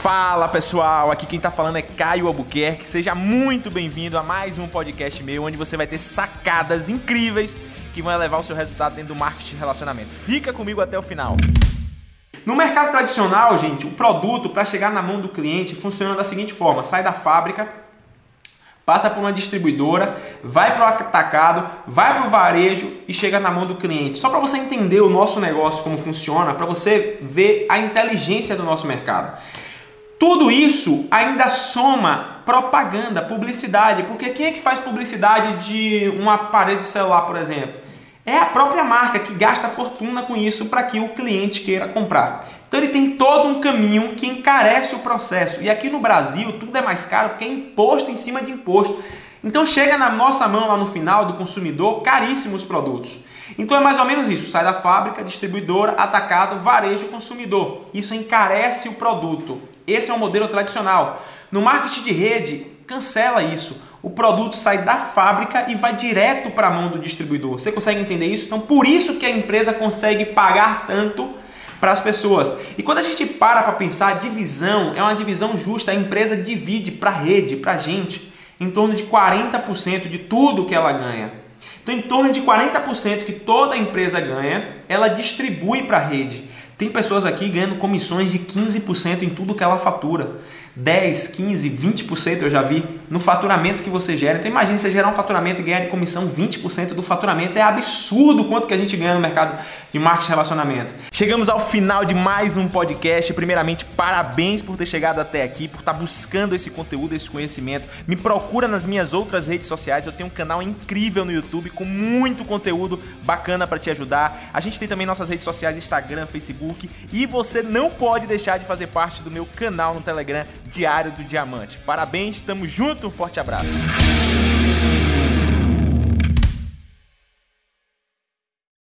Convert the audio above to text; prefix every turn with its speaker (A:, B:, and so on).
A: Fala pessoal, aqui quem tá falando é Caio Albuquerque. Seja muito bem-vindo a mais um podcast meu, onde você vai ter sacadas incríveis que vão elevar o seu resultado dentro do marketing de relacionamento. Fica comigo até o final. No mercado tradicional, gente, o produto para chegar na mão do cliente funciona da seguinte forma: sai da fábrica, passa por uma distribuidora, vai para o atacado, vai para o varejo e chega na mão do cliente. Só para você entender o nosso negócio como funciona, para você ver a inteligência do nosso mercado. Tudo isso ainda soma propaganda, publicidade, porque quem é que faz publicidade de um aparelho de celular, por exemplo? É a própria marca que gasta fortuna com isso para que o cliente queira comprar. Então ele tem todo um caminho que encarece o processo. E aqui no Brasil tudo é mais caro porque é imposto em cima de imposto. Então chega na nossa mão lá no final do consumidor caríssimos produtos. Então é mais ou menos isso: sai da fábrica, distribuidora, atacado, varejo, consumidor. Isso encarece o produto. Esse é o modelo tradicional. No marketing de rede, cancela isso. O produto sai da fábrica e vai direto para a mão do distribuidor. Você consegue entender isso? Então, por isso que a empresa consegue pagar tanto para as pessoas. E quando a gente para para pensar, divisão é uma divisão justa. A empresa divide para a rede, para a gente, em torno de 40% de tudo que ela ganha. Então, em torno de 40% que toda empresa ganha, ela distribui para a rede. Tem pessoas aqui ganhando comissões de 15% em tudo que ela fatura. 10, 15, 20% eu já vi no faturamento que você gera. Então imagine você gerar um faturamento e ganhar de comissão 20% do faturamento. É absurdo quanto que a gente ganha no mercado de marketing e relacionamento. Chegamos ao final de mais um podcast. Primeiramente, parabéns por ter chegado até aqui, por estar buscando esse conteúdo, esse conhecimento. Me procura nas minhas outras redes sociais. Eu tenho um canal incrível no YouTube com muito conteúdo bacana para te ajudar. A gente tem também nossas redes sociais, Instagram, Facebook, e você não pode deixar de fazer parte do meu canal no Telegram Diário do Diamante. Parabéns, estamos juntos, um forte abraço.